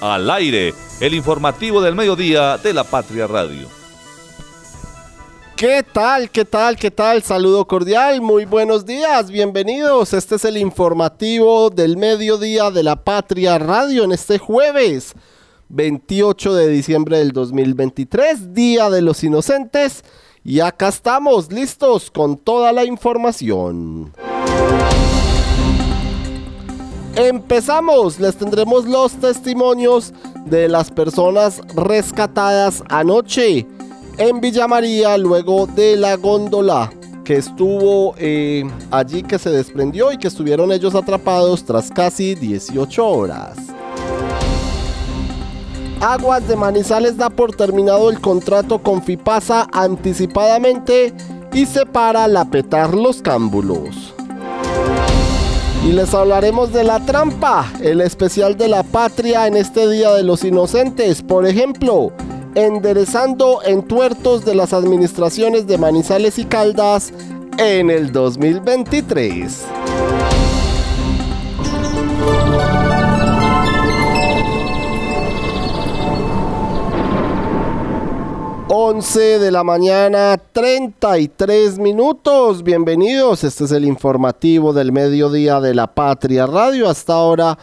Al aire, el informativo del mediodía de la Patria Radio. ¿Qué tal? ¿Qué tal? ¿Qué tal? Saludo cordial, muy buenos días, bienvenidos. Este es el informativo del mediodía de la Patria Radio en este jueves 28 de diciembre del 2023, Día de los Inocentes. Y acá estamos listos con toda la información. Empezamos, les tendremos los testimonios de las personas rescatadas anoche en Villa María luego de la góndola que estuvo eh, allí que se desprendió y que estuvieron ellos atrapados tras casi 18 horas. Aguas de Manizales da por terminado el contrato con Fipasa anticipadamente y separa la petar los cámbulos. Y les hablaremos de la trampa, el especial de la patria en este Día de los Inocentes. Por ejemplo, enderezando entuertos de las administraciones de Manizales y Caldas en el 2023. 11 de la mañana, 33 minutos. Bienvenidos. Este es el informativo del mediodía de la Patria Radio. Hasta ahora,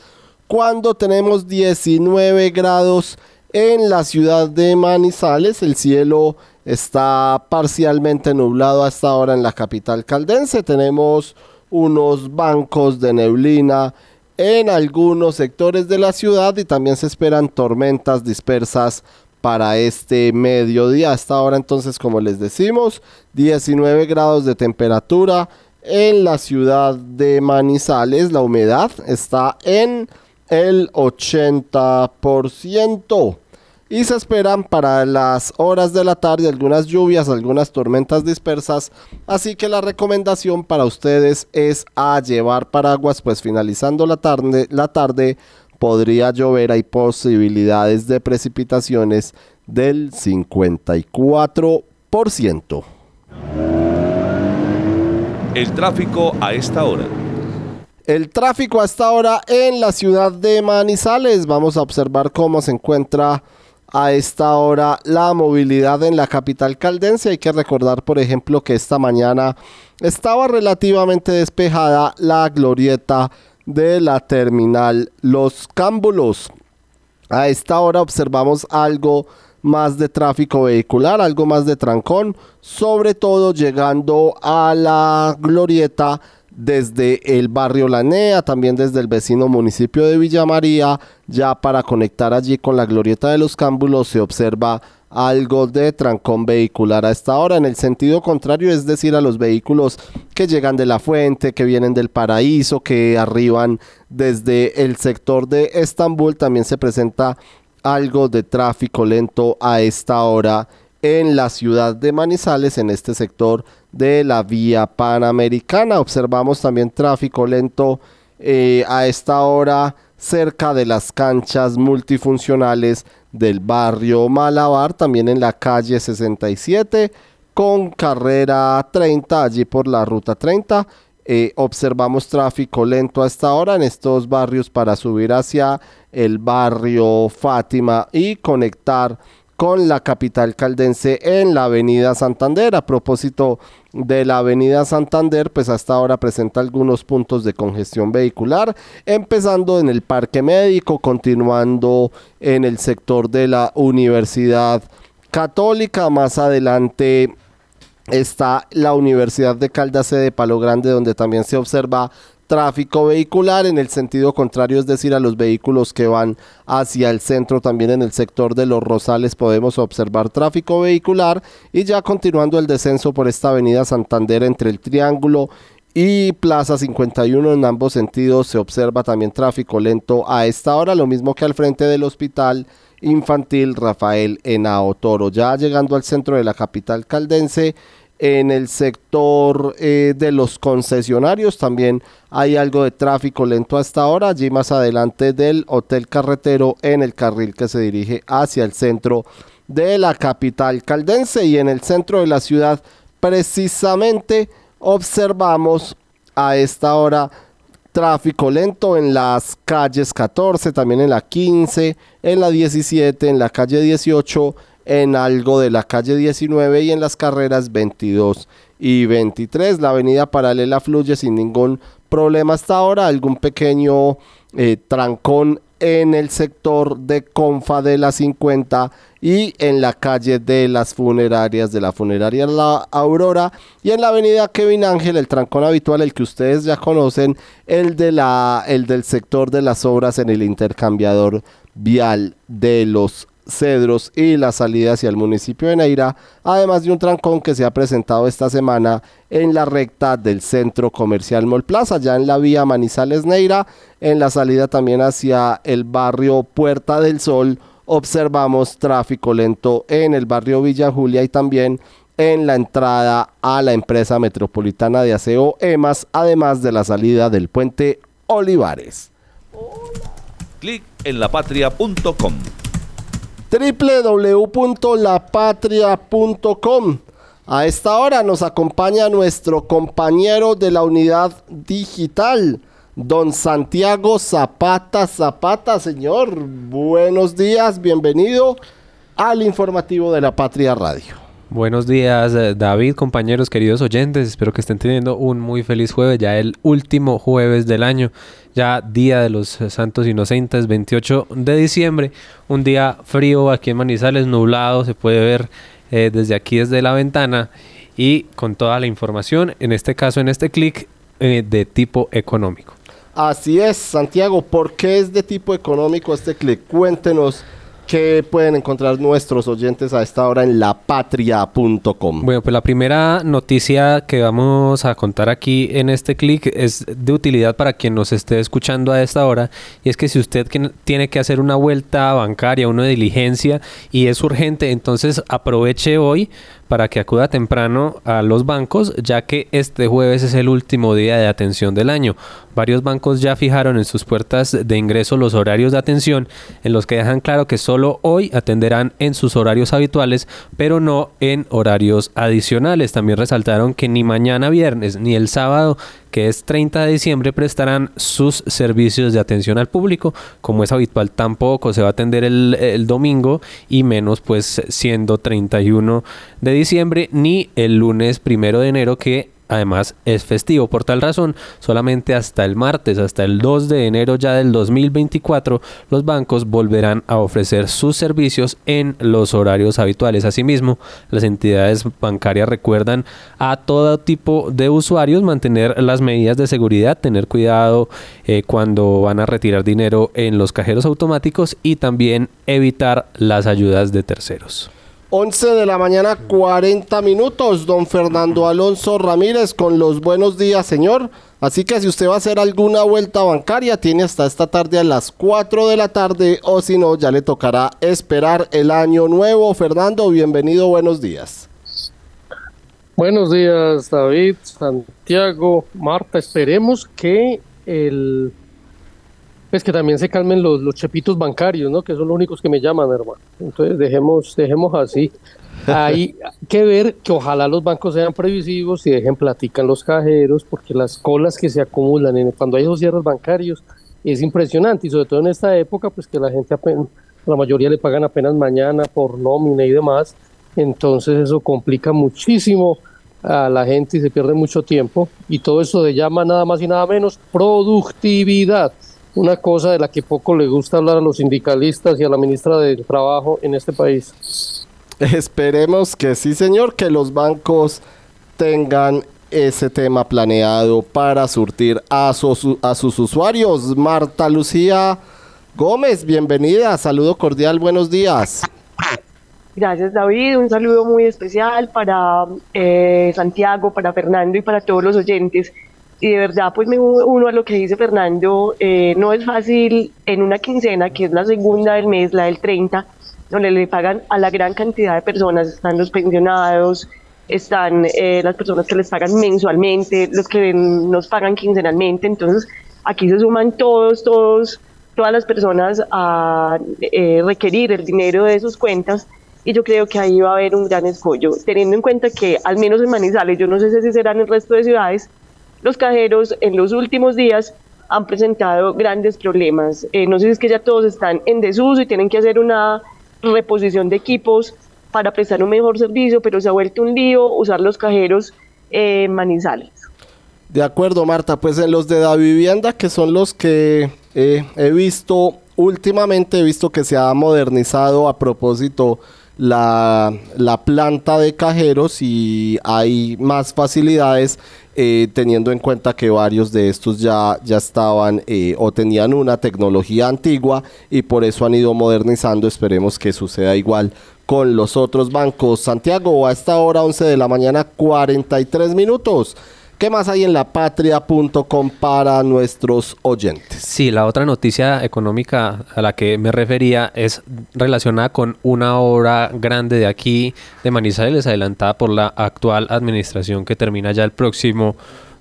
cuando tenemos 19 grados en la ciudad de Manizales, el cielo está parcialmente nublado hasta ahora en la capital caldense. Tenemos unos bancos de neblina en algunos sectores de la ciudad y también se esperan tormentas dispersas para este mediodía. Hasta ahora entonces, como les decimos, 19 grados de temperatura en la ciudad de Manizales. La humedad está en el 80%. Y se esperan para las horas de la tarde algunas lluvias, algunas tormentas dispersas. Así que la recomendación para ustedes es a llevar paraguas, pues finalizando la tarde, la tarde podría llover, hay posibilidades de precipitaciones del 54%. El tráfico a esta hora. El tráfico a esta hora en la ciudad de Manizales. Vamos a observar cómo se encuentra a esta hora la movilidad en la capital caldense. Hay que recordar, por ejemplo, que esta mañana estaba relativamente despejada la glorieta de la terminal Los Cámbulos. A esta hora observamos algo más de tráfico vehicular, algo más de trancón, sobre todo llegando a la glorieta desde el barrio Lanea, también desde el vecino municipio de Villa María, ya para conectar allí con la glorieta de los cámbulos se observa algo de trancón vehicular a esta hora. En el sentido contrario, es decir, a los vehículos que llegan de la fuente, que vienen del paraíso, que arriban desde el sector de Estambul, también se presenta algo de tráfico lento a esta hora en la ciudad de Manizales, en este sector de la vía panamericana. Observamos también tráfico lento eh, a esta hora cerca de las canchas multifuncionales del barrio Malabar, también en la calle 67 con carrera 30, allí por la ruta 30. Eh, observamos tráfico lento a esta hora en estos barrios para subir hacia el barrio Fátima y conectar con la capital caldense en la avenida Santander. A propósito de la avenida Santander, pues hasta ahora presenta algunos puntos de congestión vehicular, empezando en el parque médico, continuando en el sector de la Universidad Católica, más adelante está la Universidad de Caldas de Palo Grande, donde también se observa tráfico vehicular en el sentido contrario, es decir, a los vehículos que van hacia el centro, también en el sector de los Rosales podemos observar tráfico vehicular y ya continuando el descenso por esta avenida Santander entre el Triángulo y Plaza 51 en ambos sentidos se observa también tráfico lento a esta hora, lo mismo que al frente del hospital infantil Rafael Enao Toro. Ya llegando al centro de la capital caldense, en el sector eh, de los concesionarios también hay algo de tráfico lento hasta ahora. Allí más adelante del Hotel Carretero en el carril que se dirige hacia el centro de la capital caldense y en el centro de la ciudad precisamente observamos a esta hora tráfico lento en las calles 14, también en la 15, en la 17, en la calle 18, en algo de la calle 19 y en las carreras 22 y 23. La avenida paralela fluye sin ningún problema hasta ahora, algún pequeño eh, trancón en el sector de Confa de la 50 y en la calle de las funerarias de la funeraria La Aurora y en la avenida Kevin Ángel el trancón habitual el que ustedes ya conocen el de la el del sector de las obras en el intercambiador vial de los Cedros y la salida hacia el municipio de Neira, además de un trancón que se ha presentado esta semana en la recta del centro comercial Mall Plaza, ya en la vía Manizales Neira, en la salida también hacia el barrio Puerta del Sol, observamos tráfico lento en el barrio Villa Julia y también en la entrada a la empresa metropolitana de aseo EMAS, además de la salida del puente Olivares. Lapatria.com www.lapatria.com. A esta hora nos acompaña nuestro compañero de la unidad digital, don Santiago Zapata Zapata. Señor, buenos días, bienvenido al informativo de la Patria Radio. Buenos días eh, David, compañeros, queridos oyentes. Espero que estén teniendo un muy feliz jueves, ya el último jueves del año, ya Día de los Santos Inocentes, 28 de diciembre. Un día frío aquí en Manizales, nublado, se puede ver eh, desde aquí, desde la ventana y con toda la información, en este caso, en este clic, eh, de tipo económico. Así es, Santiago, ¿por qué es de tipo económico este clic? Cuéntenos ¿Qué pueden encontrar nuestros oyentes a esta hora en lapatria.com? Bueno, pues la primera noticia que vamos a contar aquí en este clic es de utilidad para quien nos esté escuchando a esta hora. Y es que si usted tiene que hacer una vuelta bancaria, una diligencia y es urgente, entonces aproveche hoy para que acuda temprano a los bancos, ya que este jueves es el último día de atención del año. Varios bancos ya fijaron en sus puertas de ingreso los horarios de atención, en los que dejan claro que solo hoy atenderán en sus horarios habituales, pero no en horarios adicionales. También resaltaron que ni mañana viernes ni el sábado que es 30 de diciembre, prestarán sus servicios de atención al público. Como es habitual, tampoco se va a atender el, domingo y menos pues siendo 31 de diciembre ni el lunes primero de enero que Además, es festivo. Por tal razón, solamente hasta el martes, hasta el 2 de enero ya del 2024, los bancos volverán a ofrecer sus servicios en los horarios habituales. Asimismo, las entidades bancarias recuerdan a todo tipo de usuarios mantener las medidas de seguridad, tener cuidado eh, cuando van a retirar dinero en los cajeros automáticos y también evitar las ayudas de terceros. 11 de la mañana, 40 minutos. Don Fernando Alonso Ramírez con los buenos días, señor. Así que si usted va a hacer alguna vuelta bancaria, tiene hasta esta tarde a las 4 de la tarde o si no, ya le tocará esperar el año nuevo. Fernando, bienvenido, buenos días. Buenos días, David, Santiago, Marta. Esperemos que el pues que también se calmen los, los chepitos bancarios, ¿no? Que son los únicos que me llaman, hermano. Entonces dejemos, dejemos así. Hay que ver que ojalá los bancos sean previsivos y dejen platican los cajeros, porque las colas que se acumulan en, cuando hay esos cierres bancarios es impresionante y sobre todo en esta época, pues que la gente apenas, la mayoría le pagan apenas mañana por nómina y demás, entonces eso complica muchísimo a la gente y se pierde mucho tiempo y todo eso de llama nada más y nada menos productividad una cosa de la que poco le gusta hablar a los sindicalistas y a la ministra del Trabajo en este país. Esperemos que sí, señor, que los bancos tengan ese tema planeado para surtir a, a sus usuarios. Marta Lucía Gómez, bienvenida, saludo cordial, buenos días. Gracias David, un saludo muy especial para eh, Santiago, para Fernando y para todos los oyentes y de verdad pues me uno a lo que dice Fernando, eh, no es fácil en una quincena, que es la segunda del mes, la del 30, donde le pagan a la gran cantidad de personas, están los pensionados, están eh, las personas que les pagan mensualmente, los que nos pagan quincenalmente, entonces aquí se suman todos, todos, todas las personas a eh, requerir el dinero de sus cuentas y yo creo que ahí va a haber un gran escollo, teniendo en cuenta que al menos en Manizales, yo no sé si será en el resto de ciudades, los cajeros en los últimos días han presentado grandes problemas. Eh, no sé si es que ya todos están en desuso y tienen que hacer una reposición de equipos para prestar un mejor servicio, pero se ha vuelto un lío usar los cajeros Manizales. De acuerdo, Marta. Pues en los de la vivienda, que son los que eh, he visto últimamente, he visto que se ha modernizado a propósito la, la planta de cajeros y hay más facilidades eh, teniendo en cuenta que varios de estos ya, ya estaban eh, o tenían una tecnología antigua y por eso han ido modernizando. Esperemos que suceda igual con los otros bancos. Santiago, a esta hora 11 de la mañana 43 minutos. ¿Qué más hay en lapatria.com para nuestros oyentes? Sí, la otra noticia económica a la que me refería es relacionada con una obra grande de aquí de Manizales adelantada por la actual administración que termina ya el próximo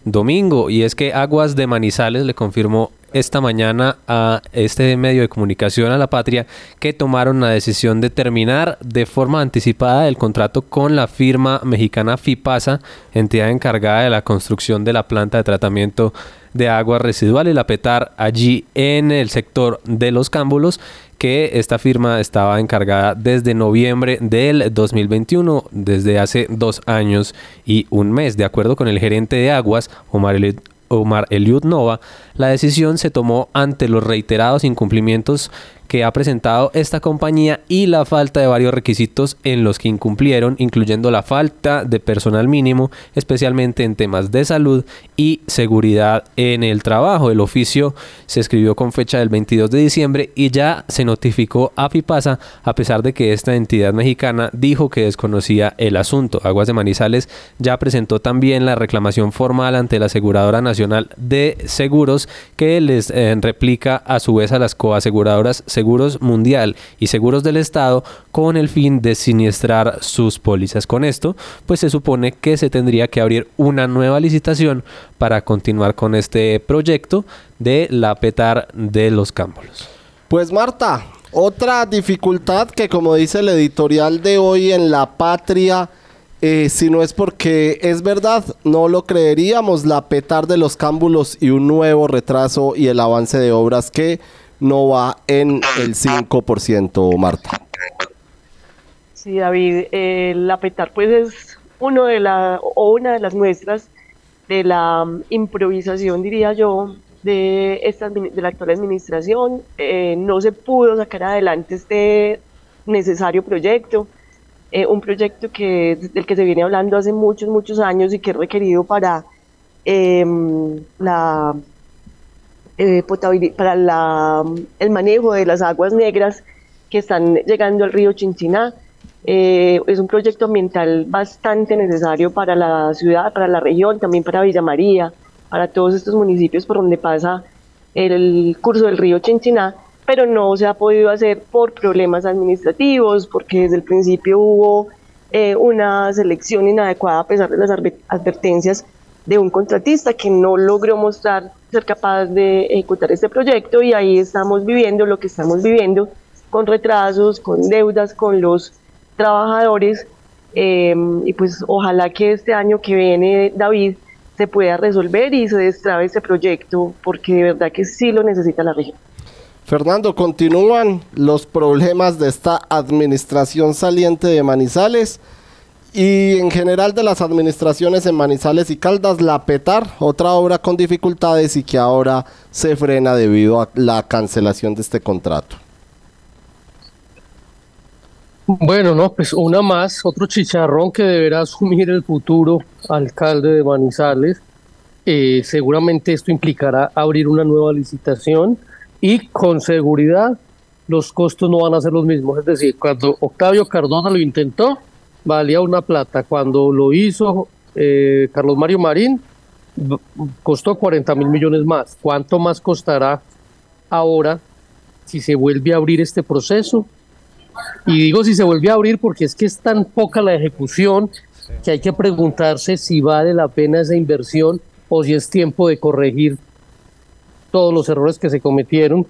domingo y es que Aguas de Manizales le confirmó esta mañana a este medio de comunicación a la patria que tomaron la decisión de terminar de forma anticipada el contrato con la firma mexicana FIPASA, entidad encargada de la construcción de la planta de tratamiento de aguas residuales, la PETAR, allí en el sector de los cámbulos que esta firma estaba encargada desde noviembre del 2021, desde hace dos años y un mes. De acuerdo con el gerente de aguas, Omar Omar Eliud Nova, la decisión se tomó ante los reiterados incumplimientos que ha presentado esta compañía y la falta de varios requisitos en los que incumplieron, incluyendo la falta de personal mínimo, especialmente en temas de salud y seguridad en el trabajo. El oficio se escribió con fecha del 22 de diciembre y ya se notificó a FIPASA, a pesar de que esta entidad mexicana dijo que desconocía el asunto. Aguas de Manizales ya presentó también la reclamación formal ante la Aseguradora Nacional de Seguros, que les eh, replica a su vez a las coaseguradoras Seguros Mundial y Seguros del Estado con el fin de siniestrar sus pólizas. Con esto, pues se supone que se tendría que abrir una nueva licitación para continuar con este proyecto de la petar de los cámbulos. Pues Marta, otra dificultad que como dice el editorial de hoy en La Patria, eh, si no es porque es verdad, no lo creeríamos, la petar de los cámbulos y un nuevo retraso y el avance de obras que no va en el 5%, Marta. Sí, David, la PETAR pues es uno de la, o una de las muestras de la um, improvisación, diría yo, de, esta, de la actual administración. Eh, no se pudo sacar adelante este necesario proyecto, eh, un proyecto que, del que se viene hablando hace muchos, muchos años y que es requerido para em, la eh, para la, el manejo de las aguas negras que están llegando al río Chinchiná. Eh, es un proyecto ambiental bastante necesario para la ciudad, para la región, también para Villa María, para todos estos municipios por donde pasa el curso del río Chinchiná, pero no se ha podido hacer por problemas administrativos, porque desde el principio hubo eh, una selección inadecuada a pesar de las advertencias de un contratista que no logró mostrar ser capaz de ejecutar este proyecto y ahí estamos viviendo lo que estamos viviendo con retrasos, con deudas con los trabajadores em, y pues ojalá que este año que viene David se pueda resolver y se destrabe este proyecto porque de verdad que sí lo necesita la región. Fernando, continúan los problemas de esta administración saliente de Manizales y en general de las administraciones en Manizales y Caldas, la PETAR, otra obra con dificultades y que ahora se frena debido a la cancelación de este contrato. Bueno, no, pues una más, otro chicharrón que deberá asumir el futuro alcalde de Manizales. Eh, seguramente esto implicará abrir una nueva licitación y con seguridad los costos no van a ser los mismos. Es decir, cuando Octavio Cardona lo intentó, valía una plata. Cuando lo hizo eh, Carlos Mario Marín, costó 40 mil millones más. ¿Cuánto más costará ahora si se vuelve a abrir este proceso? Y digo si se vuelve a abrir porque es que es tan poca la ejecución que hay que preguntarse si vale la pena esa inversión o si es tiempo de corregir todos los errores que se cometieron,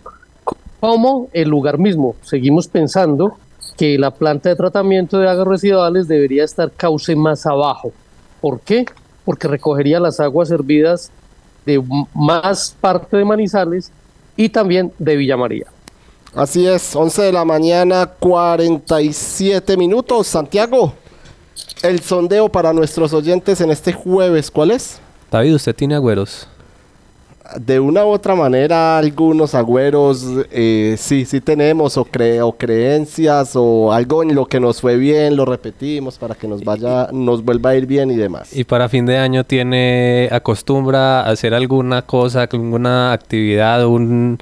como el lugar mismo. Seguimos pensando que la planta de tratamiento de aguas residuales debería estar cauce más abajo. ¿Por qué? Porque recogería las aguas hervidas de más parte de Manizales y también de Villa María. Así es, 11 de la mañana, 47 minutos. Santiago, el sondeo para nuestros oyentes en este jueves, ¿cuál es? David, ¿usted tiene agüeros? De una u otra manera, algunos agüeros eh, sí, sí tenemos, o, cre o creencias, o algo en lo que nos fue bien, lo repetimos para que nos vaya, nos vuelva a ir bien y demás. Y para fin de año tiene, acostumbra a hacer alguna cosa, alguna actividad, un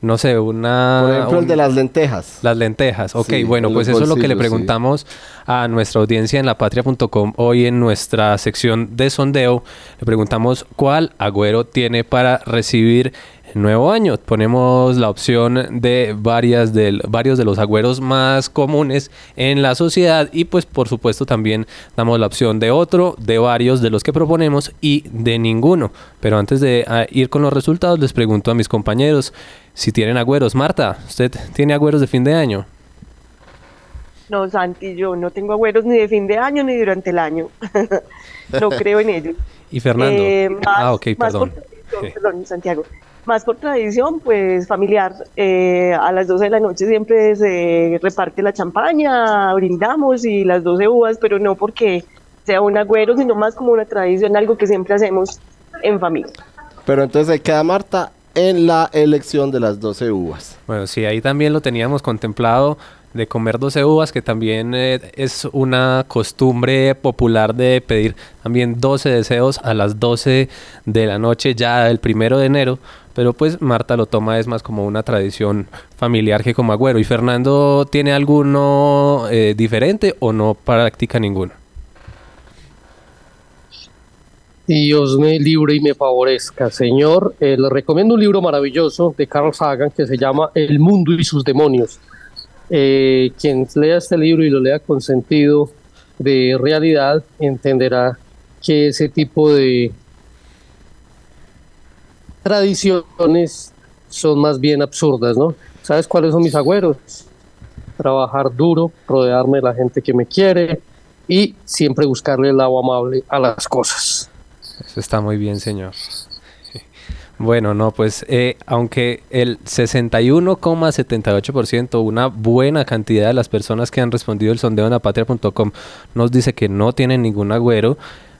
no sé, una... Por ejemplo, el de las lentejas. Las lentejas, ok. Sí, bueno, en pues eso es lo que le sí. preguntamos a nuestra audiencia en lapatria.com hoy en nuestra sección de sondeo. Le preguntamos cuál agüero tiene para recibir nuevo año. Ponemos la opción de varias del, varios de los agüeros más comunes en la sociedad y pues por supuesto también damos la opción de otro, de varios de los que proponemos y de ninguno. Pero antes de ah, ir con los resultados les pregunto a mis compañeros si tienen agüeros. Marta, ¿usted tiene agüeros de fin de año? No, Santi, yo no tengo agüeros ni de fin de año ni durante el año. no creo en ellos. Y Fernando. Eh, más- ah, ok, más perdón. por perdón, Santiago. Más por tradición, pues familiar. Eh, a las 12 de la noche siempre se reparte la champaña, brindamos y las 12 uvas, pero no porque sea un agüero, sino más como una tradición, algo que siempre hacemos en familia. Pero entonces ahí queda Marta en la elección de las 12 uvas. Bueno, sí, ahí también lo teníamos contemplado de comer 12 uvas, que también eh, es una costumbre popular de pedir también 12 deseos a las 12 de la noche, ya el primero de enero. Pero pues Marta lo toma es más como una tradición familiar que como agüero. ¿Y Fernando tiene alguno eh, diferente o no practica ninguno? Dios me libre y me favorezca, Señor. Eh, le recomiendo un libro maravilloso de Carl Sagan que se llama El mundo y sus demonios. Eh, quien lea este libro y lo lea con sentido de realidad entenderá que ese tipo de tradiciones son más bien absurdas, ¿no? ¿Sabes cuáles son mis agüeros? Trabajar duro, rodearme de la gente que me quiere y siempre buscarle el lado amable a las cosas. Eso está muy bien, señor. Bueno, no, pues eh, aunque el 61,78%, una buena cantidad de las personas que han respondido el sondeo en apatria.com nos dice que no tienen ningún agüero,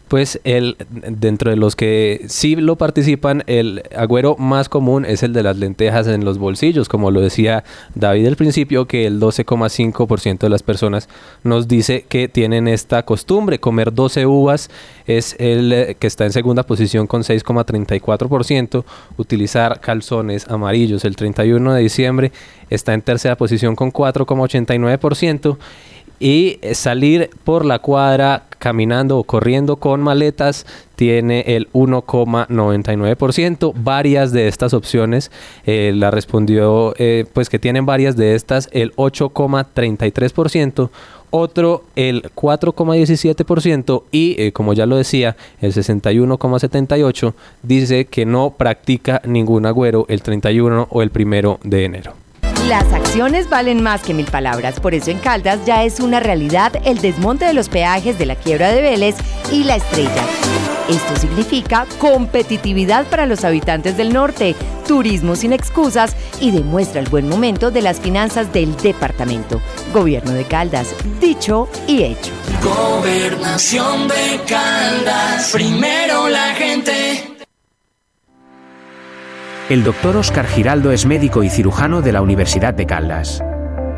pues el, dentro de los que sí lo participan, el agüero más común es el de las lentejas en los bolsillos, como lo decía David al principio, que el 12,5% de las personas nos dice que tienen esta costumbre. Comer 12 uvas es el eh, que está en segunda posición con 6,34%. Utilizar calzones amarillos el 31 de diciembre está en tercera posición con 4,89% y eh, salir por la cuadra caminando o corriendo con maletas tiene el 1,99%. Varias de estas opciones eh, la respondió, eh, pues que tienen varias de estas, el 8,33%. Otro el 4,17% y como ya lo decía, el 61,78% dice que no practica ningún agüero el 31 o el primero de enero. Las acciones valen más que mil palabras, por eso en Caldas ya es una realidad el desmonte de los peajes de la quiebra de Vélez y la estrella. Esto significa competitividad para los habitantes del norte, turismo sin excusas y demuestra el buen momento de las finanzas del departamento. Gobierno de Caldas, dicho y hecho. Gobernación de Caldas, primero la gente. El doctor Oscar Giraldo es médico y cirujano de la Universidad de Caldas.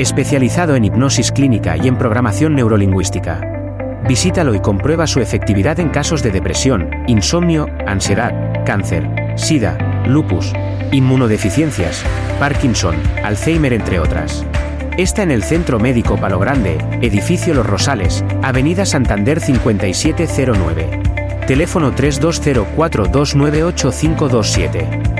Especializado en hipnosis clínica y en programación neurolingüística. Visítalo y comprueba su efectividad en casos de depresión, insomnio, ansiedad, cáncer, sida, lupus, inmunodeficiencias, Parkinson, Alzheimer entre otras. Está en el Centro Médico Palo Grande, Edificio Los Rosales, Avenida Santander 5709. Teléfono 3204298527.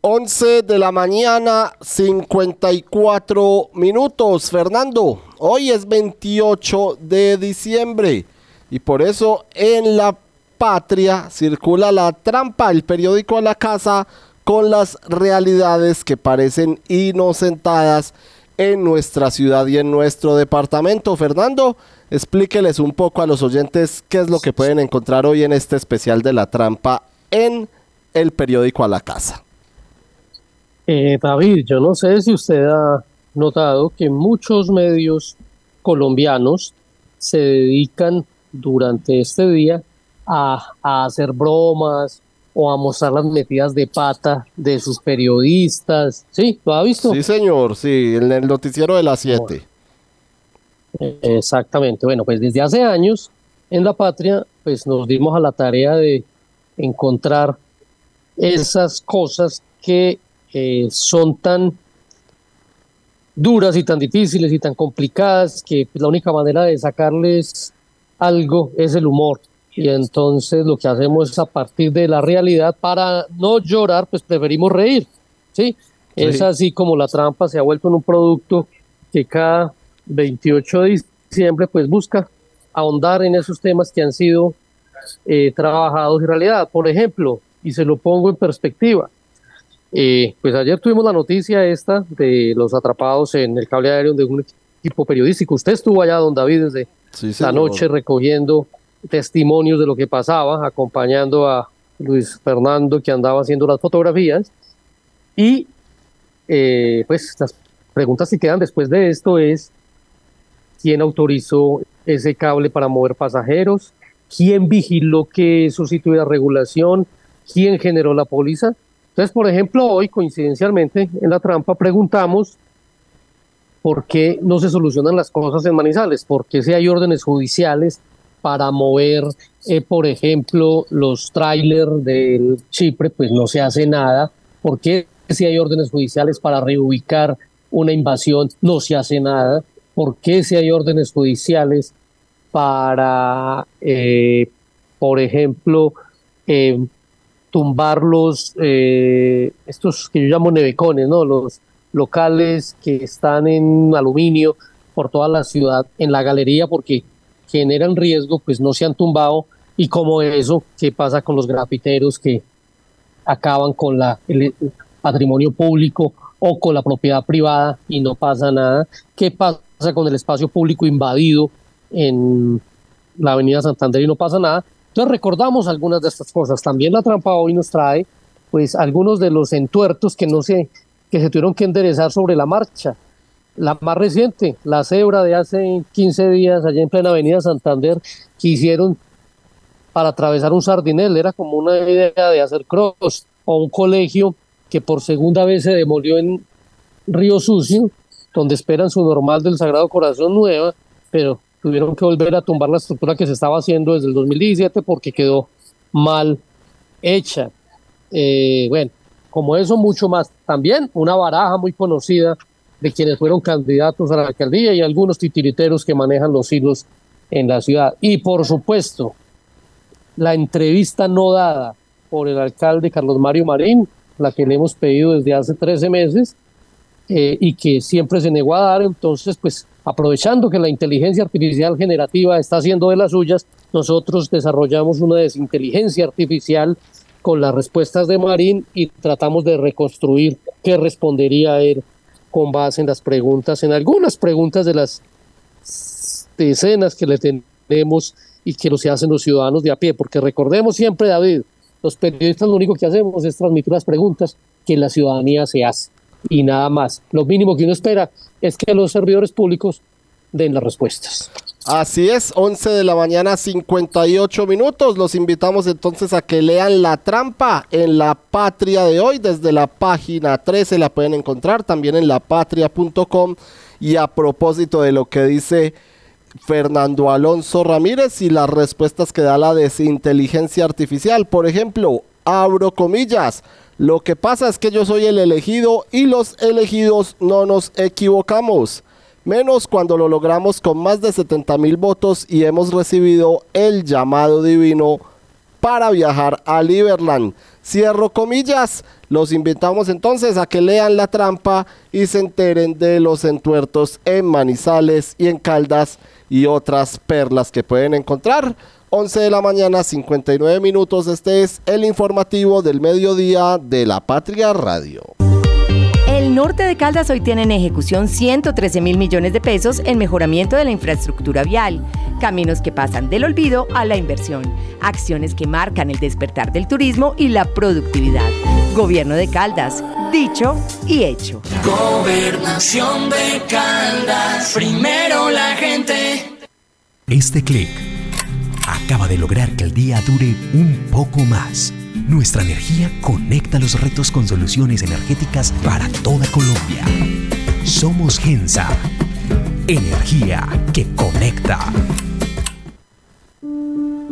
11 de la mañana, 54 minutos. Fernando, hoy es 28 de diciembre y por eso en la patria circula la trampa, el periódico a la casa con las realidades que parecen inocentadas en nuestra ciudad y en nuestro departamento. Fernando, explíqueles un poco a los oyentes qué es lo que pueden encontrar hoy en este especial de la trampa en el periódico a la casa. Eh, David, yo no sé si usted ha notado que muchos medios colombianos se dedican durante este día a, a hacer bromas o a mostrar las metidas de pata de sus periodistas. ¿Sí? ¿Lo ha visto? Sí, señor, sí, en el noticiero de las 7. Eh, Exactamente. Bueno, pues desde hace años en La Patria, pues nos dimos a la tarea de encontrar esas cosas que eh, son tan duras y tan difíciles y tan complicadas que pues, la única manera de sacarles algo es el humor. Y entonces lo que hacemos es a partir de la realidad, para no llorar, pues preferimos reír. ¿sí? Es así como la trampa se ha vuelto en un producto que cada 28 de diciembre pues busca ahondar en esos temas que han sido eh, trabajados en realidad. Por ejemplo, y se lo pongo en perspectiva, eh, pues ayer tuvimos la noticia esta de los atrapados en el cable aéreo de un equipo periodístico. Usted estuvo allá, don David, desde Sí, la noche recogiendo testimonios de lo que pasaba, acompañando a Luis Fernando que andaba haciendo las fotografías. Y eh, pues las preguntas que quedan después de esto es, ¿quién autorizó ese cable para mover pasajeros? ¿Quién vigiló que eso sí tuviera regulación? ¿Quién generó la póliza? Entonces, por ejemplo, hoy, coincidencialmente, en la trampa preguntamos por qué no se solucionan las cosas en Manizales, por qué si hay órdenes judiciales para mover, eh, por ejemplo, los trailers del Chipre, pues no se hace nada, por qué si hay órdenes judiciales para reubicar una invasión, no se hace nada, por qué si hay órdenes judiciales para, eh, por ejemplo, eh, tumbar los, eh, estos que yo llamo nevecones, ¿no? Los locales que están en aluminio por toda la ciudad, en la galería, porque generan riesgo, pues no se han tumbado. Y como eso, ¿qué pasa con los grafiteros que acaban con la, el patrimonio público o con la propiedad privada y no pasa nada? ¿Qué pasa con el espacio público invadido en la Avenida Santander y no pasa nada? Recordamos algunas de estas cosas. También la trampa hoy nos trae pues algunos de los entuertos que no se, que se tuvieron que enderezar sobre la marcha. La más reciente, la cebra de hace 15 días allá en plena avenida Santander, que hicieron para atravesar un sardinel, era como una idea de hacer cross, o un colegio que por segunda vez se demolió en Río Sucio, donde esperan su normal del Sagrado Corazón nueva, pero tuvieron que volver a tumbar la estructura que se estaba haciendo desde el 2017 porque quedó mal hecha. Eh, bueno, como eso, mucho más. También una baraja muy conocida de quienes fueron candidatos a la alcaldía y algunos titiriteros que manejan los hilos en la ciudad. Y por supuesto, la entrevista no dada por el alcalde Carlos Mario Marín, la que le hemos pedido desde hace 13 meses eh, y que siempre se negó a dar. Entonces, pues aprovechando que la inteligencia artificial generativa está haciendo de las suyas, nosotros desarrollamos una desinteligencia artificial con las respuestas de Marín y tratamos de reconstruir qué respondería él con base en las preguntas, en algunas preguntas de las decenas que le tenemos y que lo se hacen los ciudadanos de a pie, porque recordemos siempre, David, los periodistas lo único que hacemos es transmitir las preguntas que la ciudadanía se hace y nada más. Lo mínimo que uno espera es que los servidores públicos den las respuestas. Así es, 11 de la mañana, 58 minutos. Los invitamos entonces a que lean La Trampa en La Patria de hoy. Desde la página 13 la pueden encontrar, también en lapatria.com. Y a propósito de lo que dice Fernando Alonso Ramírez y las respuestas que da la desinteligencia artificial, por ejemplo, abro comillas. Lo que pasa es que yo soy el elegido y los elegidos no nos equivocamos menos cuando lo logramos con más de 70 mil votos y hemos recibido el llamado divino para viajar a Liberland. Cierro comillas, los invitamos entonces a que lean la trampa y se enteren de los entuertos en Manizales y en Caldas y otras perlas que pueden encontrar. 11 de la mañana, 59 minutos. Este es el informativo del mediodía de la Patria Radio. El norte de Caldas hoy tiene en ejecución 113 mil millones de pesos en mejoramiento de la infraestructura vial, caminos que pasan del olvido a la inversión, acciones que marcan el despertar del turismo y la productividad. Gobierno de Caldas, dicho y hecho. Gobernación de Caldas, primero la gente. Este clic acaba de lograr que el día dure un poco más. Nuestra energía conecta los retos con soluciones energéticas para toda Colombia. Somos Gensa. Energía que conecta.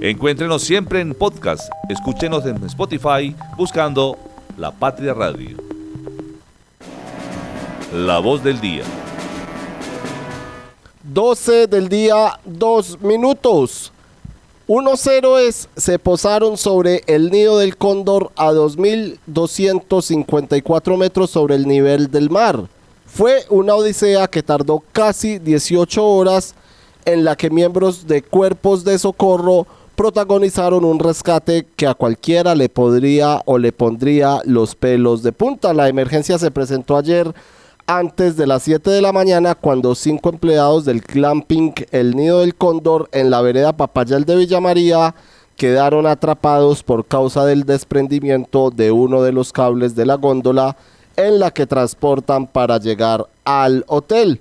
Encuéntrenos siempre en podcast. Escúchenos en Spotify buscando La Patria Radio. La voz del día. 12 del día, 2 minutos. Unos héroes se posaron sobre el nido del cóndor a 2.254 metros sobre el nivel del mar. Fue una odisea que tardó casi 18 horas en la que miembros de cuerpos de socorro protagonizaron un rescate que a cualquiera le podría o le pondría los pelos de punta. La emergencia se presentó ayer antes de las 7 de la mañana cuando cinco empleados del glamping El Nido del Cóndor en la vereda Papayal de Villa María quedaron atrapados por causa del desprendimiento de uno de los cables de la góndola en la que transportan para llegar al hotel.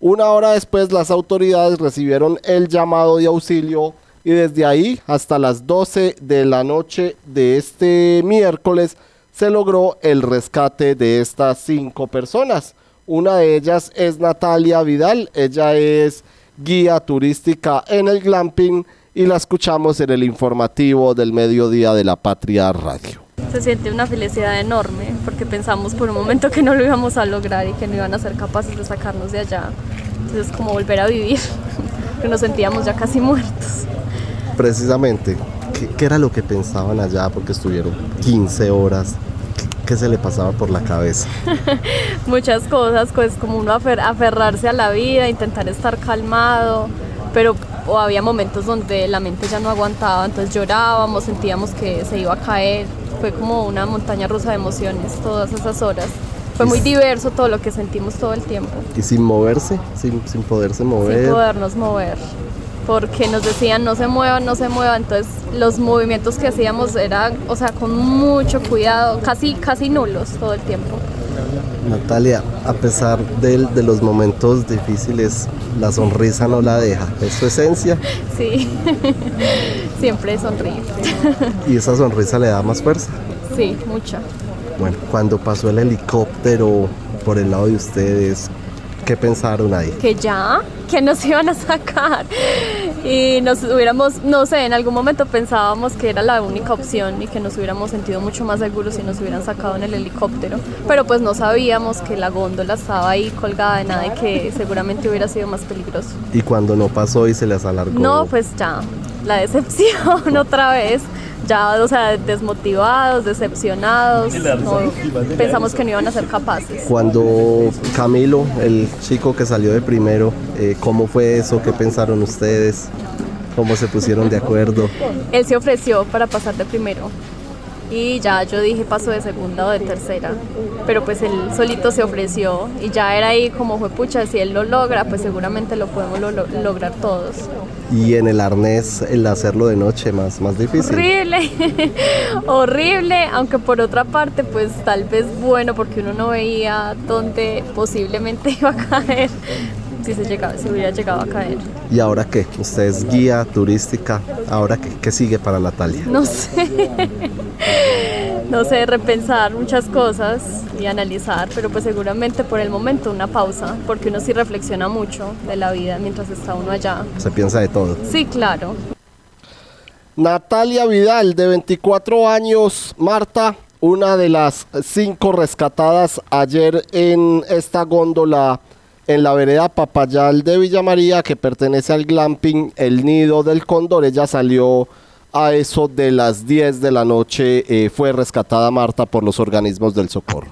Una hora después las autoridades recibieron el llamado de auxilio y desde ahí hasta las 12 de la noche de este miércoles se logró el rescate de estas cinco personas. Una de ellas es Natalia Vidal, ella es guía turística en el glamping y la escuchamos en el informativo del mediodía de la Patria Radio. Se siente una felicidad enorme porque pensamos por un momento que no lo íbamos a lograr y que no iban a ser capaces de sacarnos de allá. Entonces es como volver a vivir, que nos sentíamos ya casi muertos. Precisamente, ¿qué, qué era lo que pensaban allá? Porque estuvieron 15 horas. ¿Qué se le pasaba por la cabeza? Muchas cosas, pues como uno afer- aferrarse a la vida, intentar estar calmado, pero o había momentos donde la mente ya no aguantaba, entonces llorábamos, sentíamos que se iba a caer, fue como una montaña rusa de emociones todas esas horas. Fue muy diverso todo lo que sentimos todo el tiempo, Y sin moverse, sin, sin poderse mover. sin podernos mover, porque nos decían no se muevan, no se muevan, entonces los movimientos que hacíamos eran, o sea, con mucho cuidado, casi, casi nulos todo el tiempo. Natalia, a pesar del- de, los momentos difíciles, la sonrisa no la deja. Es su esencia Sí, siempre sonríe. y esa sonrisa le da más fuerza. Sí, mucha. Bueno, cuando pasó el helicóptero por el lado de ustedes, ¿qué pensaron ahí? Que ya, que nos iban a sacar. Y nos hubiéramos, no sé, en algún momento pensábamos que era la única opción y que nos hubiéramos sentido mucho más seguros si nos hubieran sacado en el helicóptero. Pero pues no sabíamos que la góndola estaba ahí colgada de nada y que seguramente hubiera sido más peligroso. Y cuando no pasó y se les alargó. No, pues ya, la decepción otra vez. Ya, o sea, desmotivados, decepcionados. no, pensamos que no iban a ser capaces. Cuando Camilo, el chico que salió de primero, eh, ¿cómo fue eso? ¿Qué pensaron ustedes? ¿Cómo se pusieron de acuerdo? Él se ofreció para pasar de primero. Y ya yo dije paso de segunda o de tercera. Pero pues él solito se ofreció. Y ya era ahí como fue pucha, si él lo logra, pues seguramente lo podemos lo- lo- lograr todos. Y en el arnés, el hacerlo de noche, más, más difícil. Horrible, horrible, aunque por otra parte, pues tal vez bueno, porque uno no veía dónde posiblemente iba a caer, si se llegaba, si hubiera llegado a caer. ¿Y ahora qué? Usted es guía turística. ¿Ahora qué, qué sigue para Natalia? No sé, no sé, repensar muchas cosas y analizar, pero pues seguramente por el momento una pausa, porque uno sí reflexiona mucho de la vida mientras está uno allá. Se piensa de todo. Sí, claro. Natalia Vidal, de 24 años, Marta, una de las cinco rescatadas ayer en esta góndola en la vereda Papayal de Villa María, que pertenece al glamping El Nido del Cóndor. Ella salió a eso de las 10 de la noche. eh, fue rescatada Marta por los organismos del socorro.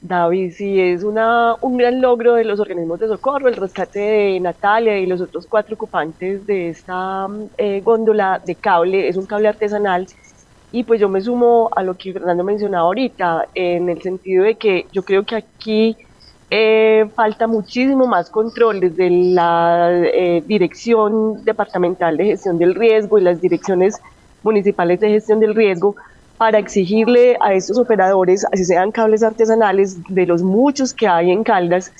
David, sí, es una, un gran logro de los organismos de socorro, el rescate de Natalia y los otros cuatro ocupantes de esta eh, góndola de cable, es un cable artesanal. Y pues yo me sumo a lo que Fernando mencionaba ahorita, en el sentido de que yo creo que aquí eh, falta muchísimo más control desde la eh, Dirección Departamental de Gestión del Riesgo y las direcciones municipales de gestión del riesgo para exigirle a estos operadores, así sean cables artesanales, de los muchos que hay en Caldas,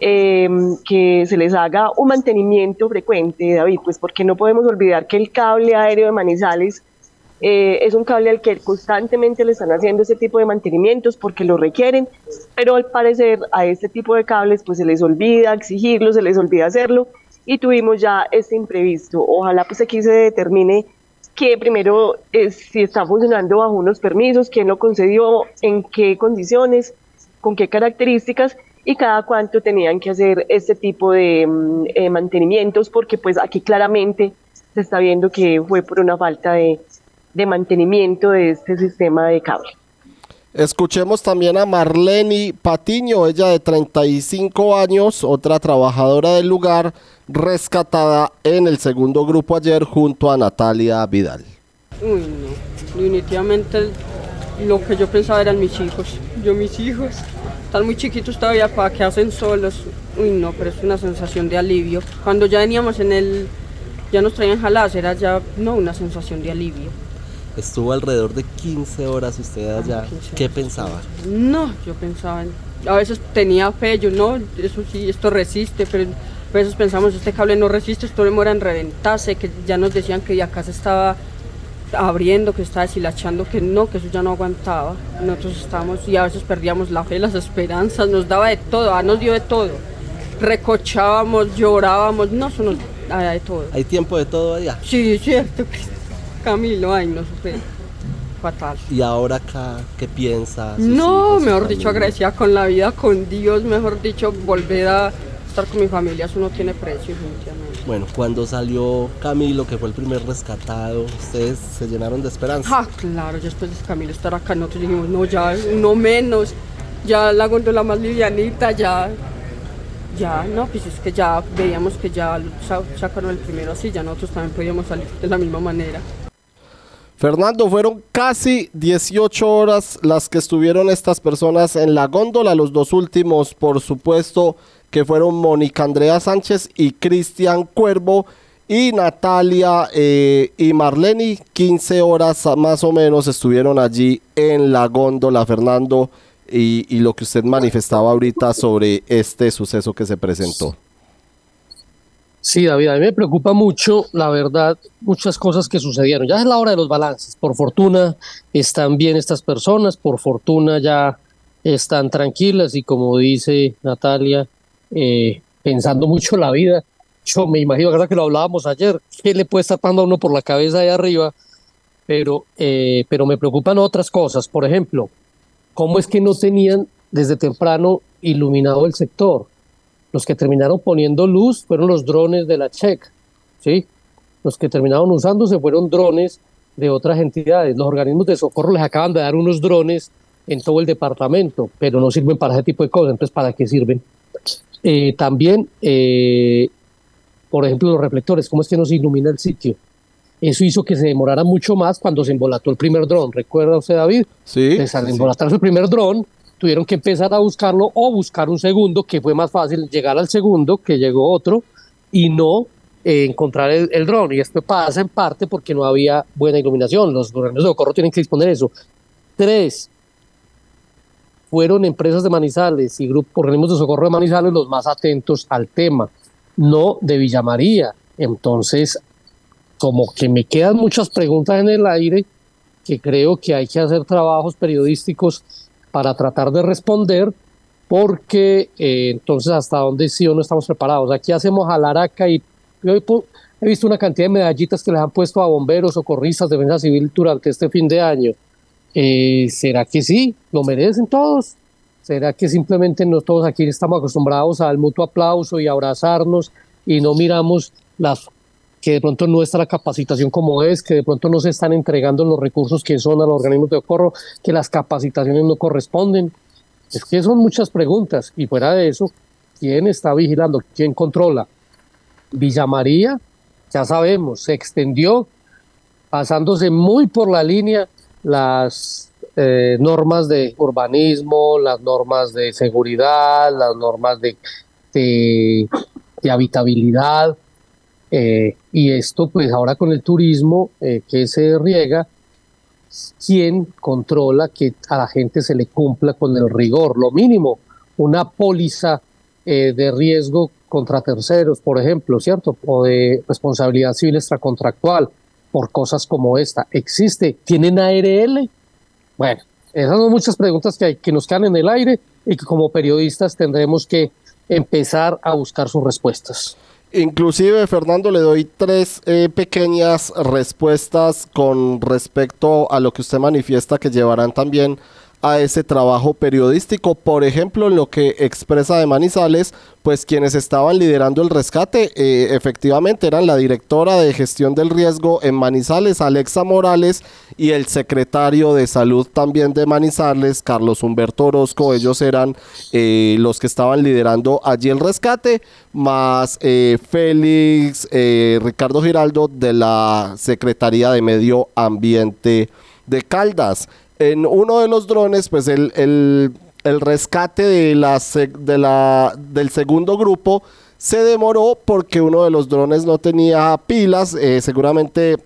eh, que se les haga un mantenimiento frecuente, David, pues porque no podemos olvidar que el cable aéreo de Manizales eh, es un cable al que constantemente le están haciendo ese tipo de mantenimientos porque lo requieren, pero al parecer a este tipo de cables pues se les olvida exigirlo, se les olvida hacerlo y tuvimos ya este imprevisto. Ojalá pues aquí se determine que primero es si está funcionando bajo unos permisos, quién lo concedió, en qué condiciones, con qué características y cada cuánto tenían que hacer este tipo de mm, eh, mantenimientos porque pues aquí claramente se está viendo que fue por una falta de, de mantenimiento de este sistema de cable. Escuchemos también a Marlene Patiño, ella de 35 años, otra trabajadora del lugar, rescatada en el segundo grupo ayer junto a Natalia Vidal. Uy, no. Definitivamente lo que yo pensaba eran mis hijos. Yo, mis hijos, están muy chiquitos todavía para que hacen solos. Uy, no, pero es una sensación de alivio. Cuando ya veníamos en el. Ya nos traían jaladas, era ya, no, una sensación de alivio. Estuvo alrededor de 15 horas usted allá. ¿Qué pensaba? No, yo pensaba, en- a veces tenía fe, yo no, eso sí, esto resiste, pero a veces pensamos, este cable no resiste, esto demora en reventarse, que ya nos decían que ya acá se estaba abriendo, que estaba deshilachando, que no, que eso ya no aguantaba. Nosotros estábamos y a veces perdíamos la fe, las esperanzas, nos daba de todo, ah, nos dio de todo. Recochábamos, llorábamos, no, eso nos daba de todo. ¿Hay tiempo de todo allá? Sí, es cierto, Camilo, ay, no supe. Fatal. ¿Y ahora acá qué piensa? sus No, hijos, mejor dicho, agradecida con la vida, con Dios, mejor dicho, volver a estar con mi familia, eso no tiene precio, definitivamente. Bueno, cuando salió Camilo, que fue el primer rescatado, ustedes se llenaron de esperanza. Ah, claro, ya después de Camilo estar acá, nosotros dijimos, no, ya, no menos, ya la gondola más livianita, ya, ya, no, pues es que ya veíamos que ya sa- sacaron el primero así, ya nosotros también podíamos salir de la misma manera. Fernando, fueron casi 18 horas las que estuvieron estas personas en la góndola. Los dos últimos, por supuesto, que fueron Mónica Andrea Sánchez y Cristian Cuervo. Y Natalia eh, y Marlene, 15 horas más o menos estuvieron allí en la góndola, Fernando, y, y lo que usted manifestaba ahorita sobre este suceso que se presentó. Sí, David, a mí me preocupa mucho, la verdad, muchas cosas que sucedieron. Ya es la hora de los balances. Por fortuna están bien estas personas, por fortuna ya están tranquilas y como dice Natalia, eh, pensando mucho la vida. Yo me imagino, verdad que lo hablábamos ayer, ¿qué le puede estar pasando a uno por la cabeza ahí arriba? Pero, eh, pero me preocupan otras cosas. Por ejemplo, ¿cómo es que no tenían desde temprano iluminado el sector? Los que terminaron poniendo luz fueron los drones de la CHEC, ¿sí? Los que terminaron usándose fueron drones de otras entidades. Los organismos de socorro les acaban de dar unos drones en todo el departamento, pero no sirven para ese tipo de cosas. Entonces, ¿para qué sirven? Eh, también, eh, por ejemplo, los reflectores, ¿cómo es que no se ilumina el sitio? Eso hizo que se demorara mucho más cuando se embolató el primer dron. ¿Recuerda usted, David? Sí. Al embolatarse el primer dron, tuvieron que empezar a buscarlo o buscar un segundo, que fue más fácil llegar al segundo, que llegó otro, y no eh, encontrar el, dron. Y esto pasa en parte porque no había buena iluminación. Los organismos de socorro tienen que disponer de eso. Tres, fueron empresas de Manizales y grupos organismos de socorro de Manizales los más atentos al tema, no de Villa María. Entonces, como que me quedan muchas preguntas en el aire que creo que hay que hacer trabajos periodísticos para tratar de responder, porque eh, entonces hasta dónde sí o no estamos preparados. Aquí hacemos alaraca y yo he visto una cantidad de medallitas que les han puesto a bomberos, socorristas, defensa civil durante este fin de año. Eh, ¿Será que sí? ¿Lo merecen todos? ¿Será que simplemente no aquí estamos acostumbrados al mutuo aplauso y abrazarnos y no miramos las que de pronto nuestra capacitación como es, que de pronto no se están entregando los recursos que son a los organismos de socorro, que las capacitaciones no corresponden? Es que son muchas preguntas y fuera de eso, ¿quién está vigilando? ¿Quién controla? Villa María, ya sabemos, se extendió pasándose muy por la línea las eh, normas de urbanismo, las normas de seguridad, las normas de, de habitabilidad. Eh, y esto, pues ahora con el turismo eh, que se riega, ¿quién controla que a la gente se le cumpla con el rigor? Lo mínimo, una póliza eh, de riesgo contra terceros, por ejemplo, ¿cierto? O de responsabilidad civil extracontractual por cosas como esta. ¿Existe? ¿Tienen ARL? Bueno, esas son muchas preguntas que, nos quedan en el aire y que como periodistas tendremos que empezar a buscar sus respuestas. Inclusive, Fernando, le doy tres eh, pequeñas respuestas con respecto a lo que usted manifiesta que llevarán también a ese trabajo periodístico. Por ejemplo, en lo que expresa de Manizales, pues quienes estaban liderando el rescate eh, efectivamente eran la directora de gestión del riesgo en Manizales, Alexa Morales, y el secretario de salud también de Manizales, Carlos Humberto Orozco. Ellos eran eh, los que estaban liderando allí el rescate, más eh, Félix, eh, Ricardo Giraldo de la Secretaría de Medio Ambiente de Caldas. En uno de los drones, pues el, el- el rescate de la, de la, del segundo grupo se demoró porque uno de los drones no tenía pilas, eh, seguramente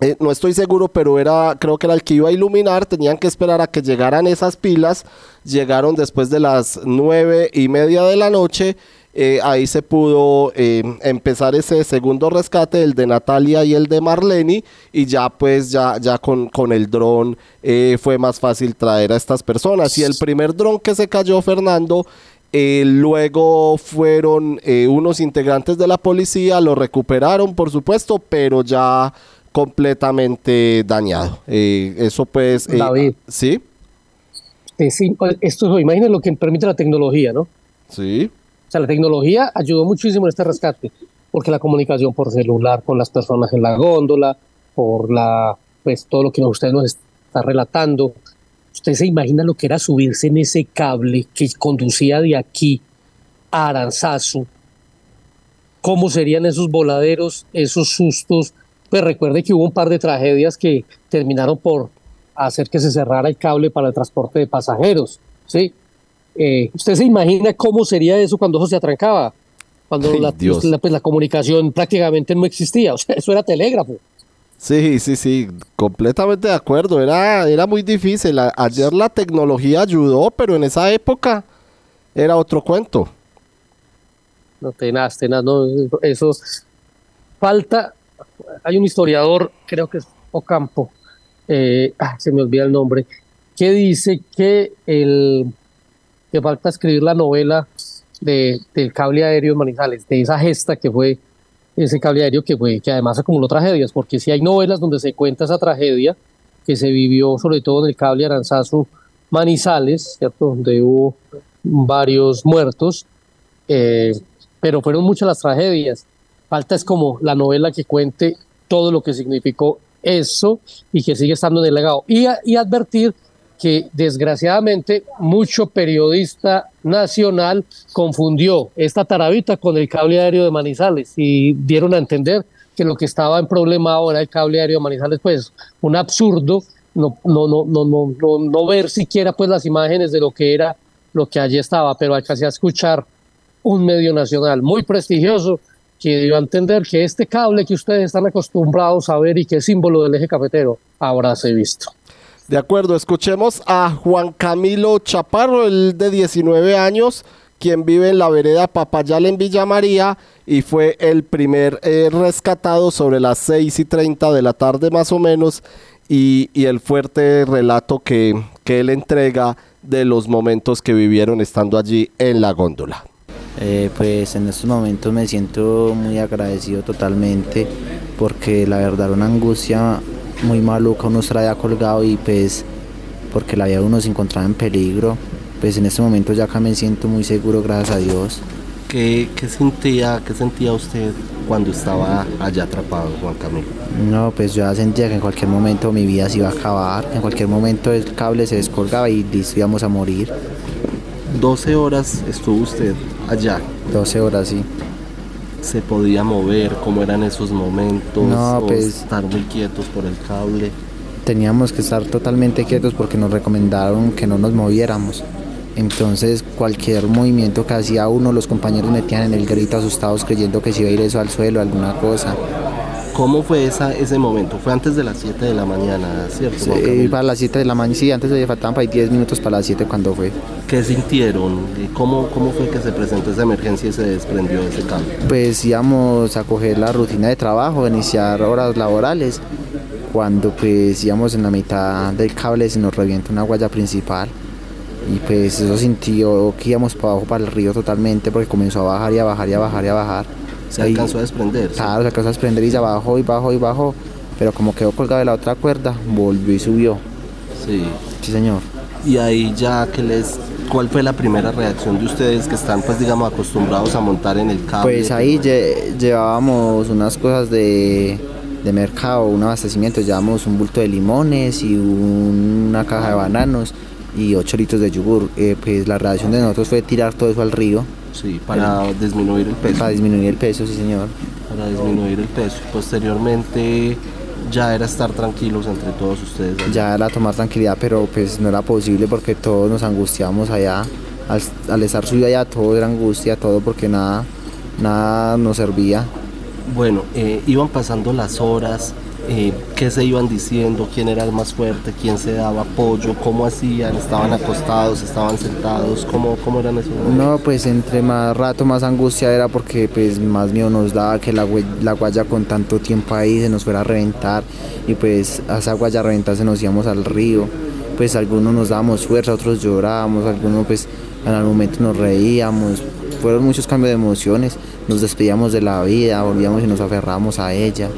eh, no estoy seguro, pero era, creo que era el que iba a iluminar. Tenían que esperar a que llegaran esas pilas. Llegaron después de las nueve y media de la noche. Eh, ahí se pudo eh, empezar ese segundo rescate, el de Natalia y el de Marlene. Y ya pues ya, ya con, con el dron eh, fue más fácil traer a estas personas. Y el primer dron que se cayó, Fernando, eh, luego fueron eh, unos integrantes de la policía, lo recuperaron, por supuesto, pero ya completamente dañado. Eh, eso pues... David. Sí, sí, esto, imaginen lo que permite la tecnología, ¿no? sí. Sea, la tecnología ayudó muchísimo en este rescate, porque la comunicación por celular con las personas en la góndola, por la, pues todo lo que usted nos está relatando. Usted se imagina lo que era subirse en ese cable que conducía de aquí a Aranzazu. ¿Cómo serían esos voladeros, esos sustos? Pues recuerde que hubo un par de tragedias que terminaron por hacer que se cerrara el cable para el transporte de pasajeros, ¿sí? Eh, ¿Usted se imagina cómo sería eso cuando eso se atrancaba? Cuando Ay, la, pues, la comunicación prácticamente no existía, o sea, eso era telégrafo. Sí, sí, sí, completamente de acuerdo. Era, era muy difícil. A- ayer la tecnología ayudó, pero en esa época era otro cuento. No, tenaz, tenaz, no, eso falta, hay un historiador, creo que es Ocampo, eh, ah, se me olvida el nombre, que dice que el que falta escribir la novela de, del cable aéreo en Manizales, de esa gesta que fue ese cable aéreo que fue, que además acumuló tragedias, porque si hay novelas donde se cuenta esa tragedia que se vivió sobre todo en el cable Aranzazu Manizales, ¿cierto? donde hubo varios muertos, eh, pero fueron muchas las tragedias. Falta es como la novela que cuente todo lo que significó eso y que sigue estando en el legado. Y advertir que desgraciadamente mucho periodista nacional confundió esta tarabita con el cable aéreo de Manizales y dieron a entender que lo que estaba en problema ahora el cable aéreo de Manizales, pues un absurdo no, no, no, no, no, no, ver siquiera pues las imágenes de lo que era lo que allí estaba, pero alcancé a escuchar un medio nacional muy prestigioso que dio a entender que este cable que ustedes están acostumbrados a ver y que es símbolo del eje cafetero, ahora se visto. De acuerdo, escuchemos a Juan Camilo Chaparro, el de 19 años, quien vive en la vereda Papayal en Villa María y fue el primer eh, rescatado sobre las 6 y 30 de la tarde más o menos y, el fuerte relato que, que él entrega de los momentos que vivieron estando allí en la góndola. Eh, pues en estos momentos me siento muy agradecido totalmente porque la verdad una angustia muy maluca uno estar allá colgado y pues porque la vida de uno se encontraba en peligro pues en este momento ya acá me siento muy seguro gracias a Dios ¿Qué, qué sentía, ¿Qué sentía usted cuando estaba allá atrapado, Juan Camilo? no pues yo ya sentía que en cualquier momento mi vida se iba a acabar en cualquier momento el cable se descolgaba y listo íbamos a morir 12 horas estuvo usted allá. 12 horas sí ¿Se podía mover? ¿Cómo eran esos momentos? No, ¿O pues- estar muy quietos por el cable. teníamos que estar totalmente quietos porque nos recomendaron que no nos moviéramos. Entonces cualquier movimiento que hacía uno, los compañeros metían en el grito asustados creyendo que se iba a ir eso al suelo, alguna cosa. ¿Cómo fue esa, ese momento? Fue antes de las 7 de la mañana, ¿cierto? Camilo? para las 7 de la mañana, sí, antes de faltaban para ahí 10 minutos para las 7 cuando fue. ¿Qué sintieron? ¿Y ¿Cómo, ¿Cómo fue que se presentó esa emergencia y se desprendió ese cable? Pues íbamos a coger la rutina de trabajo, a iniciar horas laborales, cuando pues íbamos en la mitad del cable se nos revienta una guaya principal y pues eso sintió que íbamos para abajo para el río totalmente porque comenzó a bajar y a bajar y a bajar y a bajar. Se Ahí- alcanzó a desprender. ¿sí? Claro, se alcanzó a desprender y ya bajó y bajó y bajó, pero como quedó colgado de la otra cuerda, volvió y subió. Sí. Sí, señor. Y ahí ya que les... ¿Cuál fue la primera reacción de ustedes que están pues digamos acostumbrados a montar en el cable? Pues ahí lle- llevábamos unas cosas de, de mercado, un abastecimiento, llevábamos un bulto de limones y una caja de bananos y 8 litros de yogur. Eh, pues la reacción de nosotros fue tirar todo eso al río. Sí, para disminuir el peso. Para disminuir el peso, sí señor. Para disminuir el peso. Posteriormente ya era estar tranquilos entre todos ustedes. allá. Ya era tomar tranquilidad, pero pues no era posible porque todos nos angustiamos allá. Al, al estar subido allá todo era angustia, todo porque nada, nada nos servía. Bueno, eh, iban pasando las horas, eh, qué se iban diciendo, quién era el más fuerte, quién se daba apoyo, cómo hacían, estaban acostados, estaban sentados, cómo, cómo eran esos momentos? No, pues entre más rato más angustia era porque pues más miedo nos daba que la, la guaya con tanto tiempo ahí se nos fuera a reventar y pues a esa guaya reventar se nos íbamos al río. Pues algunos nos dábamos fuerza, otros llorábamos, algunos pues en algún momento nos reíamos. Fueron muchos cambios de emociones, nos despedíamos de la vida, volvíamos y nos aferramos a ella.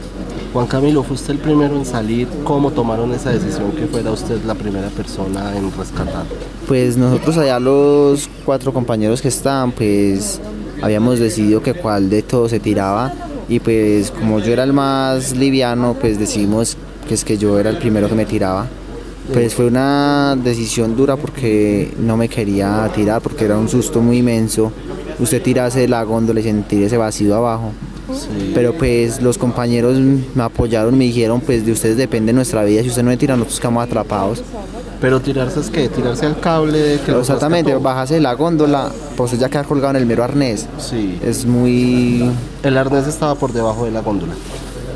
Juan Camilo, fue usted el primero en salir, ¿cómo tomaron esa decisión que fuera usted la primera persona en rescatar? Pues nosotros allá los cuatro compañeros que estaban, pues habíamos decidido que cuál de todos se tiraba y pues como yo era el más liviano, pues decidimos que es que yo era el primero que me tiraba. Pues fue una decisión dura porque no me quería tirar porque era un susto muy inmenso. Usted tirarse de la góndola y sentir ese vacío abajo. Pero pues los compañeros me apoyaron, me dijeron pues de ustedes depende nuestra vida, si usted no me tira nosotros quedamos atrapados. Pero tirarse es que, tirarse al cable que Exactamente, bajarse de la góndola, pues ya queda colgado en el mero arnés. Sí. Es muy... El arnés estaba por debajo de la góndola.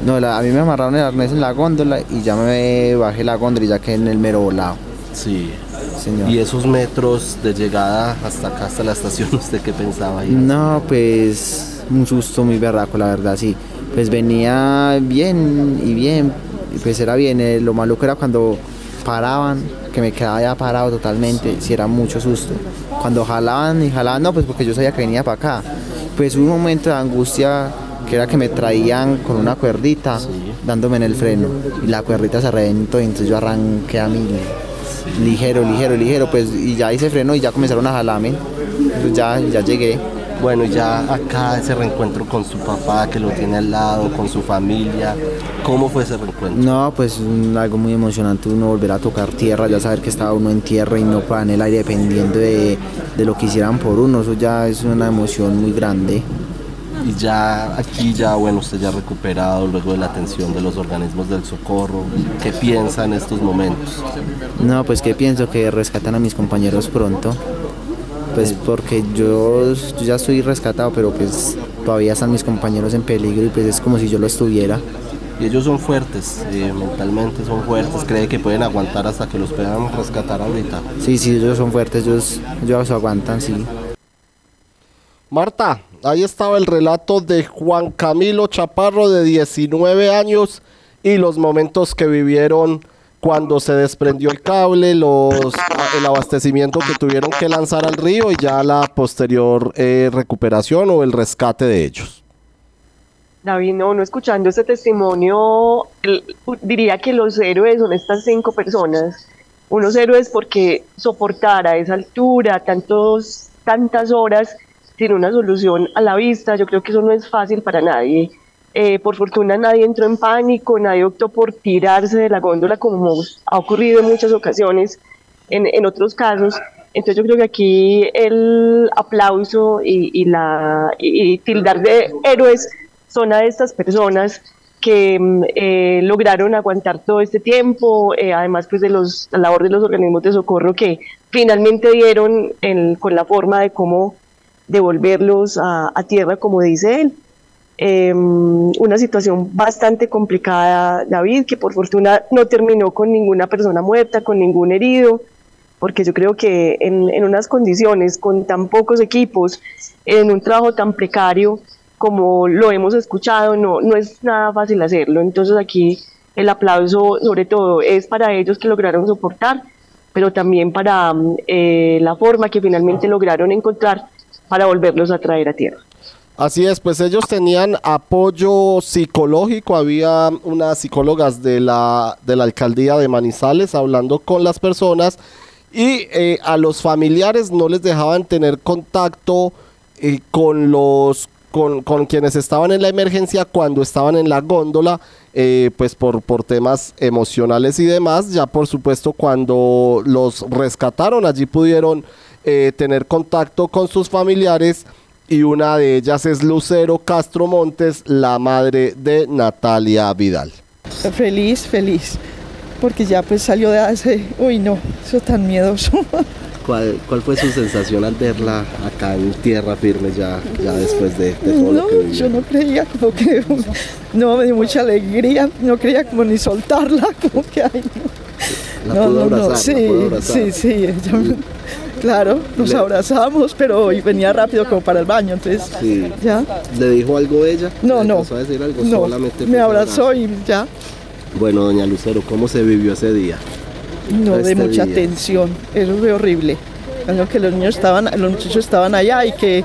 No, la- a mí me amarraron el arnés en la góndola y ya me bajé la góndola y ya quedé en el mero volado. Sí. Señor. Y esos metros de llegada hasta acá, hasta la estación, ¿usted qué pensaba ahí? No, pues un susto muy berraco, la verdad, sí. Pues venía bien y bien, y pues era bien. eh, lo maluco era cuando paraban, que me quedaba ya parado totalmente, si era mucho susto. Cuando jalaban y jalaban, no, pues porque yo sabía que venía para acá. Pues hubo un momento de angustia que era que me traían con una cuerdita dándome en el freno y la cuerdita se reventó y entonces yo arranqué a mí ligero, ligero, ligero, pues y ya hice freno y ya comenzaron a jalarme. Pues ya, ya llegué. Bueno, ya acá ese reencuentro con su papá que lo tiene al lado, con su familia, ¿cómo fue ese reencuentro? No, pues algo muy emocionante uno volver a tocar tierra, ya saber que estaba uno en tierra y no para en el aire dependiendo de, de lo que hicieran por uno, eso ya es una emoción muy grande. Y ya aquí ya, bueno, usted ya recuperado luego de la atención de los organismos del socorro, ¿qué piensa en estos momentos? No, pues que pienso que rescatan a mis compañeros pronto, pues porque yo, yo ya estoy rescatado, pero pues todavía están mis compañeros en peligro y pues es como si yo lo estuviera. Y ellos son fuertes, eh, mentalmente son fuertes, cree que pueden aguantar hasta que los puedan rescatar ahorita. Sí, sí, ellos son fuertes, ellos, ellos aguantan, sí. Marta, ahí estaba el relato de Juan Camilo Chaparro de 19 años y los momentos que vivieron cuando se desprendió el cable, los, el abastecimiento que tuvieron que lanzar al río y ya la posterior eh, recuperación o el rescate de ellos. David, no, no escuchando este testimonio, diría que los héroes son estas cinco personas. Unos héroes porque soportar a esa altura tantos, tantas horas sin una solución a la vista, yo creo que eso no es fácil para nadie. Eh, por fortuna nadie entró en pánico, nadie optó por tirarse de la góndola como ha ocurrido en muchas ocasiones en, en otros casos. Entonces yo creo que aquí el aplauso y, y la, y, tildar de héroes son a estas personas que mm, eh, lograron aguantar todo este tiempo, eh, además pues de los, la labor de los organismos de socorro que finalmente dieron el- con la forma de cómo devolverlos a, a tierra, como dice él. Eh, una situación bastante complicada, David, que por fortuna no terminó con ninguna persona muerta, con ningún herido, porque yo creo que en, en unas condiciones, con tan pocos equipos, en un trabajo tan precario como lo hemos escuchado, no, no es nada fácil hacerlo. Entonces aquí el aplauso sobre todo es para ellos que lograron soportar, pero también para mm, eh, la forma que finalmente lograron encontrar para volverlos a traer a tierra. Así es, pues ellos tenían apoyo psicológico, había unas psicólogas de la, de la alcaldía de Manizales hablando con las personas y eh, a los familiares no les dejaban tener contacto eh, con los con, con quienes estaban en la emergencia cuando estaban en la góndola, eh, pues por, por temas emocionales y demás. Ya por supuesto cuando los rescataron allí pudieron eh, tener contacto con sus familiares y una de ellas es Lucero Castro Montes, la madre de Natalia Vidal. Feliz, feliz, porque ya pues salió de hace, uy no, eso tan miedoso. ¿Cuál, ¿Cuál fue su sensación al verla acá en tierra firme ya, ya después de, de todo No, lo que vivió? yo no creía como que, no, me dio mucha alegría, no creía como ni soltarla, como que, ay, no. La no, pudo no, no, abrazar, la sí, pudo abrazar. sí, sí, ella me- claro, nos Le- abrazamos, pero hoy venía rápido como para el baño, entonces, Sí. ya, ¿Le dijo algo ella? no, ¿Le no, a decir algo? no, Solamente me abrazó y ya, Bueno, doña Lucero, ¿cómo se vivió ese día? no, de Este mucha día. tensión, eso fue horrible, que los niños estaban, los muchachos estaban allá y que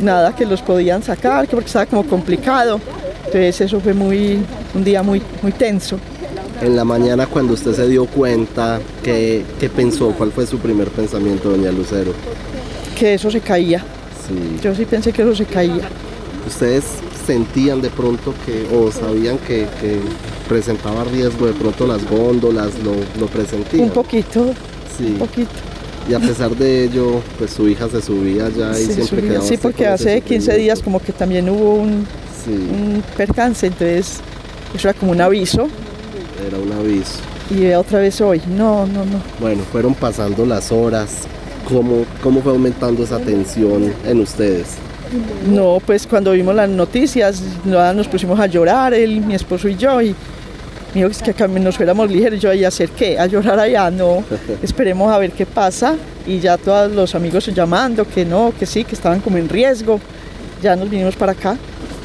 nada, que los podían sacar, que porque estaba como complicado, entonces eso fue muy, un día muy, muy tenso. En la mañana cuando usted se dio cuenta, ¿qué, qué pensó? ¿Cuál fue su primer pensamiento, doña Lucero? que eso se caía. Sí. Yo sí pensé que eso se caía. ¿Ustedes sentían de pronto que, o sabían que, que presentaba riesgo de pronto las góndolas, lo, lo presentían? Un poquito, Sí. un poquito. Y a pesar de ello, pues su hija se subía ya y siempre subía. quedaba Sí, porque hace 15 días como que también hubo un, Sí. un percance, entonces eso era como un aviso. Era un aviso. Y otra vez hoy, no, no, no. Bueno, fueron pasando las horas. ¿Cómo, cómo fue aumentando esa tensión en ustedes? No, pues cuando vimos las noticias nos pusimos a llorar, él, mi esposo y yo, y me dijo que acá nos fuéramos ligeros, yo ahí a hacer qué, a llorar allá, no, esperemos a ver qué pasa, y ya todos los amigos llamando, que no, que sí, que estaban como en riesgo, ya nos vinimos para acá,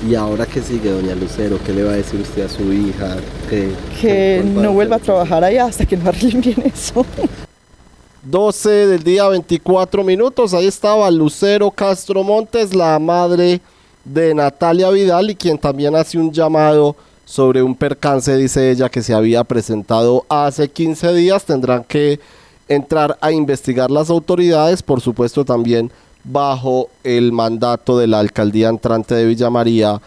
¿Y ahora qué sigue, doña Lucero? ¿Qué le va a decir usted a su hija? ¿Qué, que no vuelva a trabajar allá hasta que no arreglen bien eso. 12 del día 24 minutos. Ahí estaba Lucero Castro Montes, la madre de Natalia Vidal y quien también hace un llamado sobre un percance, dice ella, que se había presentado hace 15 días. Tendrán que entrar a investigar las autoridades, por supuesto también bajo el mandato de la alcaldía entrante de Villa María,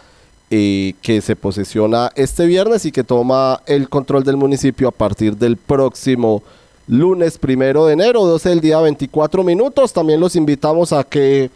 eh, que se posesiona este viernes y que toma el control del municipio a partir del próximo lunes primero de enero, 12 del día 24 minutos. También los invitamos a que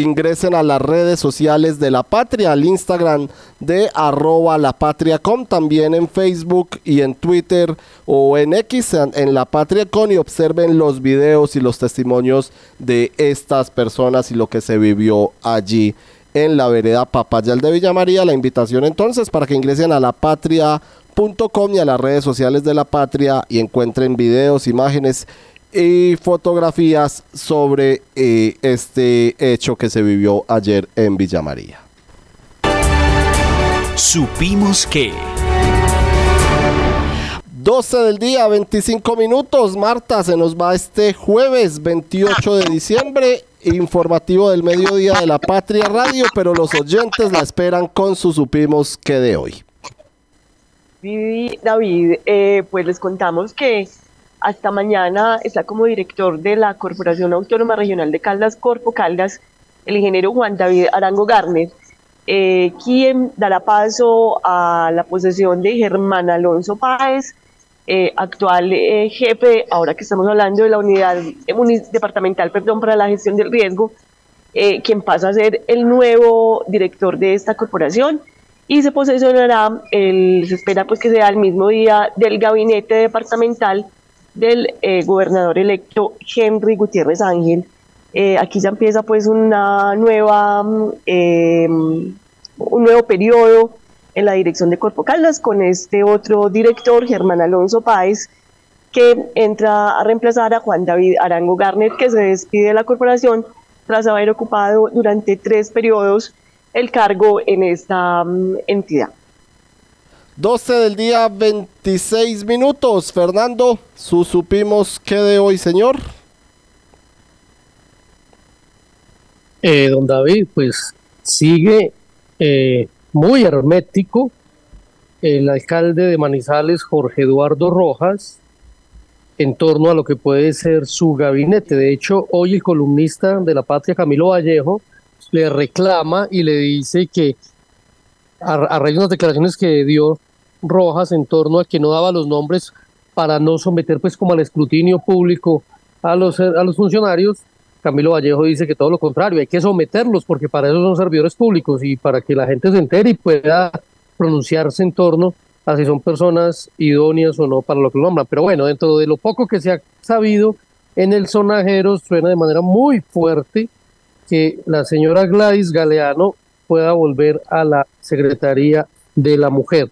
ingresen a las redes sociales de La Patria, al Instagram de arroba la patria.com, también en Facebook y en Twitter o en X en, La Patria.com y observen los videos y los testimonios de estas personas y lo que se vivió allí en la vereda Papayal de Villa María. La invitación entonces para que ingresen a la patria.com y a las redes sociales de la patria y encuentren videos, imágenes y fotografías sobre eh, este hecho que se vivió ayer en Villa María. Supimos que. 12 del día, 25 minutos. Marta, se nos va este jueves 28 de diciembre. Informativo del mediodía de la Patria Radio, pero los oyentes la esperan con su Supimos que de hoy. Vivi, David, eh, pues les contamos que hasta mañana está como director de la Corporación Autónoma Regional de Caldas, Corpo Caldas, el ingeniero Juan David Arango Garner, eh, quien dará paso a la posesión de Germán Alonso Páez, eh, actual eh, jefe, ahora que estamos hablando de la unidad departamental perdón, para la gestión del riesgo, eh, quien pasa a ser el nuevo director de esta corporación y se posesionará, el, se espera pues que sea el mismo día del gabinete departamental del eh, gobernador electo Henry Gutiérrez Ángel. Eh, aquí ya empieza pues una nueva, eh, un nuevo periodo en la dirección de Corpo Caldas con este otro director, Germán Alonso Páez, que entra a reemplazar a Juan David Arango Garnet, que se despide de la corporación tras haber ocupado durante tres periodos el cargo en esta mm, entidad. 12 del día, 26 minutos. Fernando, su supimos que de hoy, señor. Eh, don David, pues sigue eh, muy hermético el alcalde de Manizales, Jorge Eduardo Rojas, en torno a lo que puede ser su gabinete. De hecho, hoy el columnista de La Patria, Camilo Vallejo, le reclama y le dice que a, raíz de unas declaraciones que dio Rojas en torno a que no daba los nombres para no someter pues como al escrutinio público a los, a los funcionarios, Camilo Vallejo dice que todo lo contrario, hay que someterlos porque para eso son servidores públicos y para que la gente se entere y pueda pronunciarse en torno a si son personas idóneas o no para lo que lo nombran. Pero bueno, dentro de lo poco que se ha sabido, en el sonajero suena de manera muy fuerte que la señora Gladys Galeano pueda volver a la Secretaría de la Mujer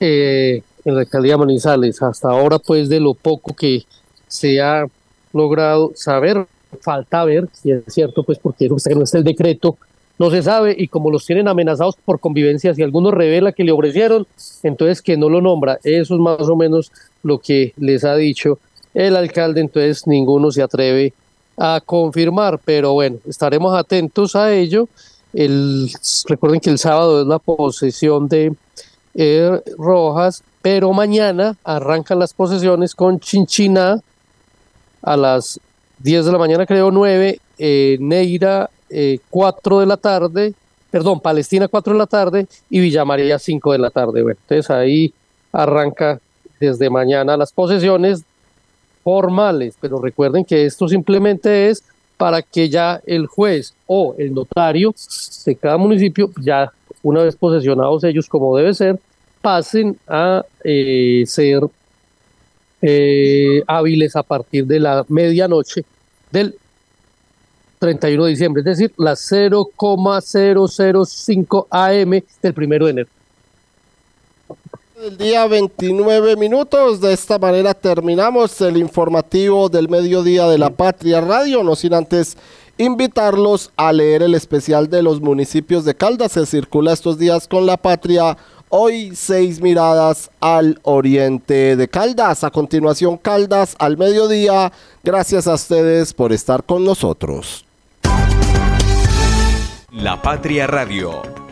eh, en la alcaldía Manizales. Hasta ahora, pues, de lo poco que se ha logrado saber, falta ver si es cierto, pues, porque hasta no está el decreto, no se sabe, y como los tienen amenazados por convivencia, si alguno revela que le ofrecieron, entonces que no lo nombra. Eso es más o menos lo que les ha dicho el alcalde, entonces ninguno se atreve a confirmar, pero bueno, estaremos atentos a ello. El, recuerden que el sábado es la posesión de eh, Rojas, pero mañana arrancan las posesiones con Chinchina a las 10 de la mañana, creo 9, eh, Neira eh, 4 de la tarde, perdón, Palestina 4 de la tarde y Villa María 5 de la tarde. Entonces ahí arranca desde mañana las posesiones formales, pero recuerden que esto simplemente es para que ya el juez o el notario de cada municipio, ya una vez posesionados ellos como debe ser, pasen a eh, ser eh, hábiles a partir de la medianoche del 31 de diciembre, es decir, las 0,005 AM del primero de enero. El día 29 minutos. De esta manera terminamos el informativo del mediodía de la Patria Radio. No sin antes invitarlos a leer el especial de los municipios de Caldas. Se circula estos días con la Patria. Hoy seis miradas al oriente de Caldas. A continuación Caldas al mediodía. Gracias a ustedes por estar con nosotros. La Patria Radio